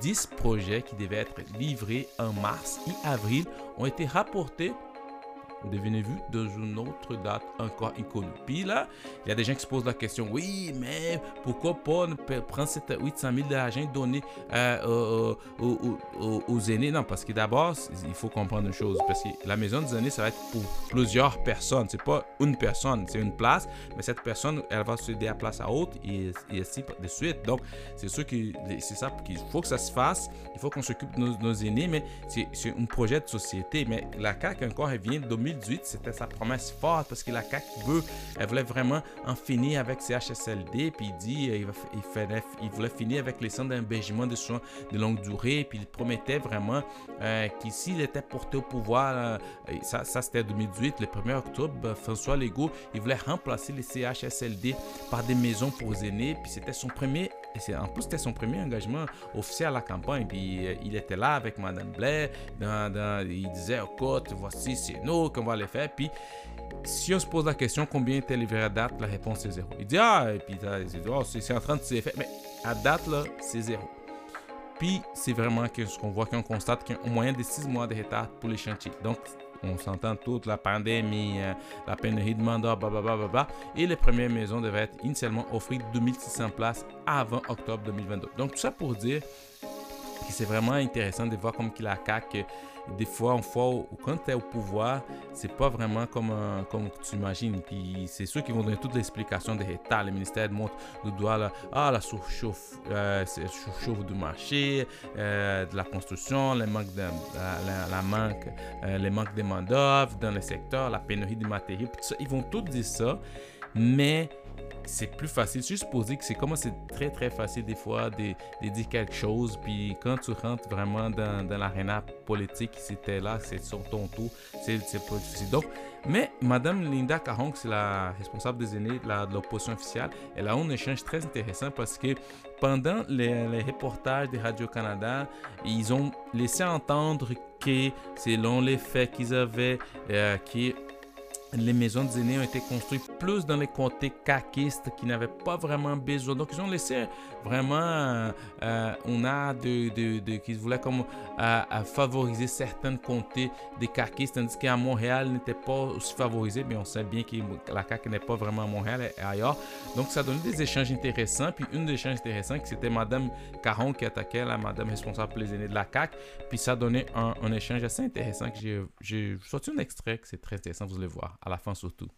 10 projets qui devaient être livrés en mars et avril ont été rapportés devenez-vous dans une autre date encore inconnue. Puis là, il y a des gens qui se posent la question, oui, mais pourquoi pas prendre cette 800 000 d'argent donné euh, aux, aînés? Non, parce que d'abord, il faut comprendre une chose, parce que la maison des aînés, ça va être pour plusieurs personnes. C'est pas une personne, c'est une place, mais cette personne, elle va se la place à autre et, ainsi de suite. Donc, c'est sûr que c'est ça qu'il faut que ça se fasse. Il faut qu'on s'occupe de nos, aînés, mais c'est un projet de société. Mais la CAQ, encore, elle vient de 2018, c'était sa promesse forte parce que la CAQ veut, elle voulait vraiment en finir avec CHSLD. Puis il dit il, il, voulait finir avec les centres d'hébergement de soins de longue durée. Puis il promettait vraiment euh, qu'ici, était porté au pouvoir, euh, ça, ça c'était 2018, le 1er octobre, François Legault, il voulait remplacer les CHSLD par des maisons pour aînés. Puis c'était son premier en plus, c'était son premier engagement officiel à la campagne. Puis euh, il était là avec Madame Blair. il disait, écoute, voici, c'est nous qu'on va les faire. Puis si on se pose la question combien était livré à date, la réponse est zéro. Il dit, ah, et puis oh, c'est en train de se faire. Mais à date, là, c'est zéro. Puis c'est vraiment ce qu'on voit, qu'on constate qu'il y a au moyen de six mois de retard pour les chantiers. Donc, on s'entend toute la pandémie, euh, la pénurie de mandat, blablabla. Et les premières maisons devaient être initialement offrir 2600 places avant octobre 2022. Donc tout ça pour dire que c'est vraiment intéressant de voir comme qu'il a CAQ des fois, en fois, quand tu es au pouvoir, c'est pas vraiment comme, comme tu imagines. Puis c'est ceux qui vont donner toute l'explication des états. Le ministère montre le doigt là, ah, la surchauffe, euh, surchauffe du marché, euh, de la construction, les manques de, la, manque, euh, les manques de main dans le secteur, la pénurie de matériaux. Ils vont tout dire ça, mais c'est plus facile. Juste pour dire que c'est comment c'est très très facile des fois de, dire quelque chose. Puis quand tu rentres vraiment dans, dans politique, c'était là, c'est sur ton tour, c'est pas difficile. Donc, mais Madame Linda Caron, c'est la responsable des aînés de l'opposition officielle, elle a un échange très intéressant parce que pendant les, reportages de Radio-Canada, ils ont laissé entendre que selon les faits qu'ils avaient, euh, qui les maisons des aînés ont été construites plus dans les comtés caquistes qui n'avaient pas vraiment besoin. Donc, ils ont laissé vraiment, euh, on a de, de, de qui voulaient comme euh, favoriser certaines comtés des caquistes, tandis qu'à Montréal n'était pas aussi favorisé. Mais on sait bien que la CAQ n'est pas vraiment à Montréal et ailleurs. Donc, ça donné des échanges intéressants. Puis, une des échanges intéressants, c'était Madame Caron qui attaquait la Madame responsable pour les aînés de la CAQ. Puis, ça donné un, un échange assez intéressant que j'ai sorti un extrait que c'est très intéressant, vous allez voir à la fin surtout.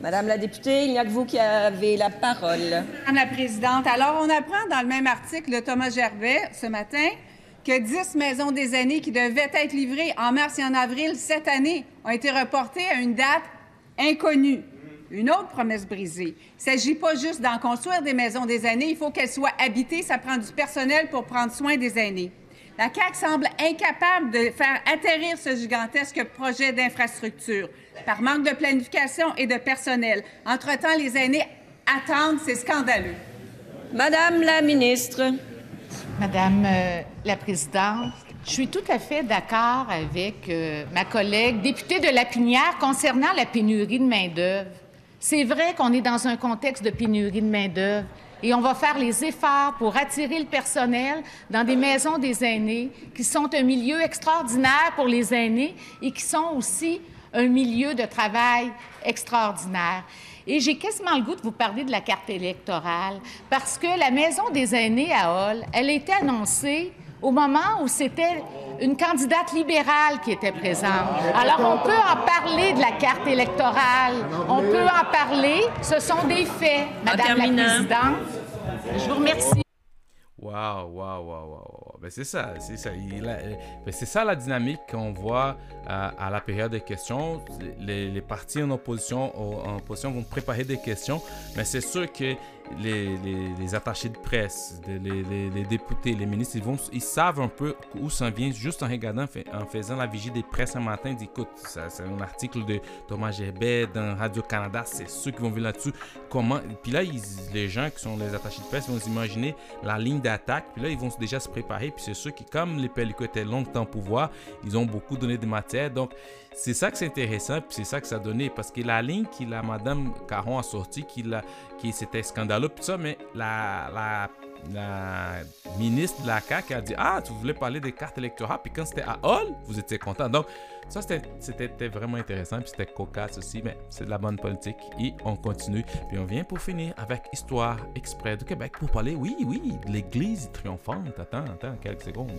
Madame la députée, il n'y a que vous qui avez la parole. Madame la présidente, alors on apprend dans le même article de Thomas Gervais ce matin que 10 maisons des années qui devaient être livrées en mars et en avril cette année ont été reportées à une date inconnue. Une autre promesse brisée. Il ne s'agit pas juste d'en construire des maisons des années, il faut qu'elles soient habitées, ça prend du personnel pour prendre soin des aînés. La CAQ semble incapable de faire atterrir ce gigantesque projet d'infrastructure par manque de planification et de personnel. Entre-temps, les aînés attendent, c'est scandaleux. Madame la ministre. Madame euh, la présidente, je suis tout à fait d'accord avec euh, ma collègue députée de la Pinière concernant la pénurie de main-d'œuvre. C'est vrai qu'on est dans un contexte de pénurie de main-d'œuvre et on va faire les efforts pour attirer le personnel dans des maisons des aînés qui sont un milieu extraordinaire pour les aînés et qui sont aussi un milieu de travail extraordinaire. Et j'ai quasiment le goût de vous parler de la carte électorale parce que la Maison des aînés à Hall, elle a été annoncée au moment où c'était une candidate libérale qui était présente. Alors, on peut en parler de la carte électorale. On peut en parler. Ce sont des faits, Madame la Présidente. Je vous remercie. Waouh, waouh, waouh, waouh. Ben c'est ça, c'est ça. Ben, c'est ça la dynamique qu'on voit euh, à la période des questions. Les, les partis en opposition, en opposition vont préparer des questions, mais c'est sûr que les, attachés de presse, les, députés, les ministres, ils, vont, ils savent un peu où ça vient juste en regardant, en faisant la vigie des presses un matin. Ils disent, écoute, c'est un article de Thomas Gerbet dans Radio-Canada, c'est ceux qui vont venir là-dessus. Comment... Puis là, les gens qui sont les attachés de presse vont s'imaginer la ligne d'attaque. Puis là, ils vont déjà se préparer. Puis c'est ceux qui, comme les pellicules étaient longtemps au pouvoir, ils ont beaucoup donné de matière. Donc, c'est ça que c'est intéressant, puis c'est ça que ça a donné. Parce que la ligne que la Madame Caron a sortie, qui, c'était scandaleux, puis ça, mais la, la, ministre de la CAQ a dit Ah, tu voulais parler des cartes électorales, puis quand c'était à Hall, vous étiez content. Donc, ça, c'était vraiment intéressant, puis c'était cocasse aussi, mais c'est de la bonne politique. Et on continue, puis on vient pour finir avec Histoire Exprès du Québec pour parler, oui, oui, de l'Église triomphante. Attends, attends, quelques secondes.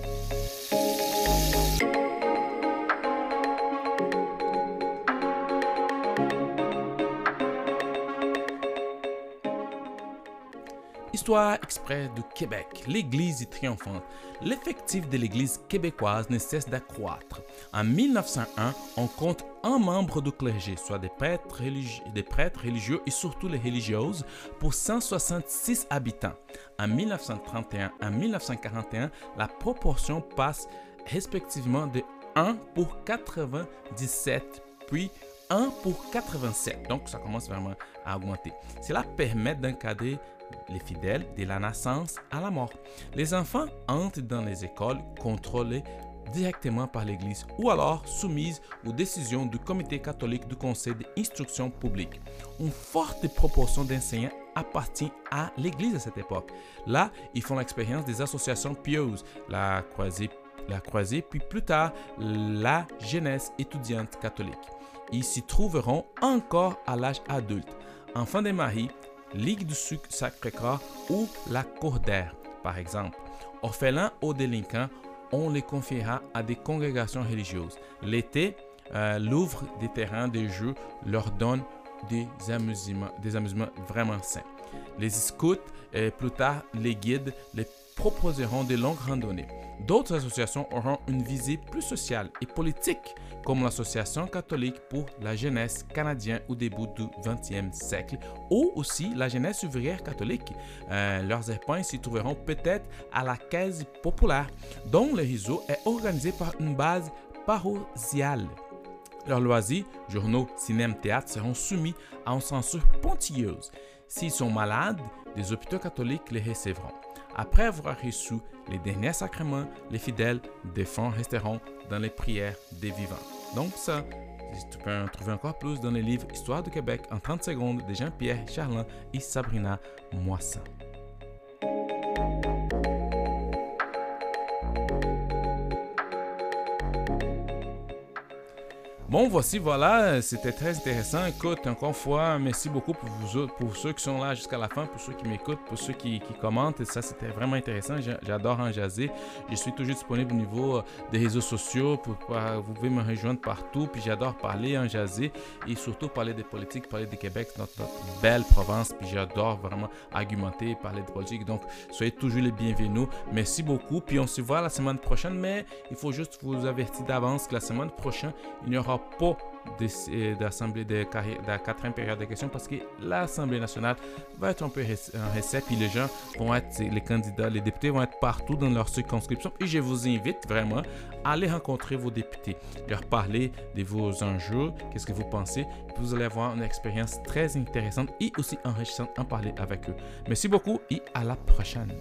Histoire exprès du Québec, l'Église triomphante. L'effectif de l'Église québécoise ne cesse d'accroître. En 1901, on compte un membre du clergé, soit des prêtres, religieux, des prêtres religieux et surtout les religieuses, pour 166 habitants. En 1931 à 1941, la proportion passe respectivement de 1 pour 97, puis 1 pour 87. Donc ça commence vraiment à augmenter. Cela permet d'encadrer les fidèles de la naissance à la mort. Les enfants entrent dans les écoles contrôlées directement par l'Église ou alors soumises aux décisions du Comité catholique du Conseil d'instruction publique. Une forte proportion d'enseignants appartient à l'Église à cette époque. Là, ils font l'expérience des associations pieuses, la croisée, la croisée, puis plus tard la jeunesse étudiante catholique. Ils s'y trouveront encore à l'âge adulte. Enfants des maris, Ligue du Sacré-Cœur ou la Cordère, par exemple. Orphelins ou délinquants, on les confiera à des congrégations religieuses. L'été, euh, l'ouvre des terrains de jeu leur donne des amusements, des amusements vraiment sains. Les scouts et plus tard les guides les proposeront de longues randonnées. D'autres associations auront une visée plus sociale et politique, comme l'Association catholique pour la jeunesse canadienne au début du 20e siècle, ou aussi la jeunesse ouvrière catholique. Euh, leurs épargnes s'y trouveront peut-être à la caisse populaire, dont le réseau est organisé par une base paroissiale. Leurs loisirs, journaux, cinéma, théâtre seront soumis à une censure pontilleuse. S'ils sont malades, des hôpitaux catholiques les recevront. Après avoir reçu les derniers sacrements, les fidèles des fonds resteront dans les prières des vivants. Donc ça, tu peux en trouver encore plus dans les livres Histoire du Québec en 30 secondes de Jean-Pierre Charlin et Sabrina Moisson. Bon, voici, voilà, c'était très intéressant. Écoute, encore une fois, merci beaucoup pour, vous, pour ceux qui sont là jusqu'à la fin, pour ceux qui m'écoutent, pour ceux qui, commentent. Ça, c'était vraiment intéressant. J'adore en jaser. Je suis toujours disponible au niveau euh, des réseaux sociaux. Pour, vous pouvez me rejoindre partout. Puis j'adore parler en jaser et surtout parler des politiques, parler du Québec, notre, notre belle province. Puis j'adore vraiment argumenter, parler de politique. Donc, soyez toujours les bienvenus. Merci beaucoup. Puis on se voit la semaine prochaine. Mais il faut juste vous avertir d'avance que la semaine prochaine, il n'y aura pas d'assemblée de, de, la quatrième période de questions parce que l'Assemblée nationale va être un peu en recette puis les gens vont être, les candidats, les députés vont être partout dans leur circonscription et je vous invite vraiment à aller rencontrer vos députés, leur parler de vos enjeux, qu'est-ce que vous pensez, vous allez avoir une expérience très intéressante et aussi enrichissante en parler avec eux. Merci beaucoup et à la prochaine.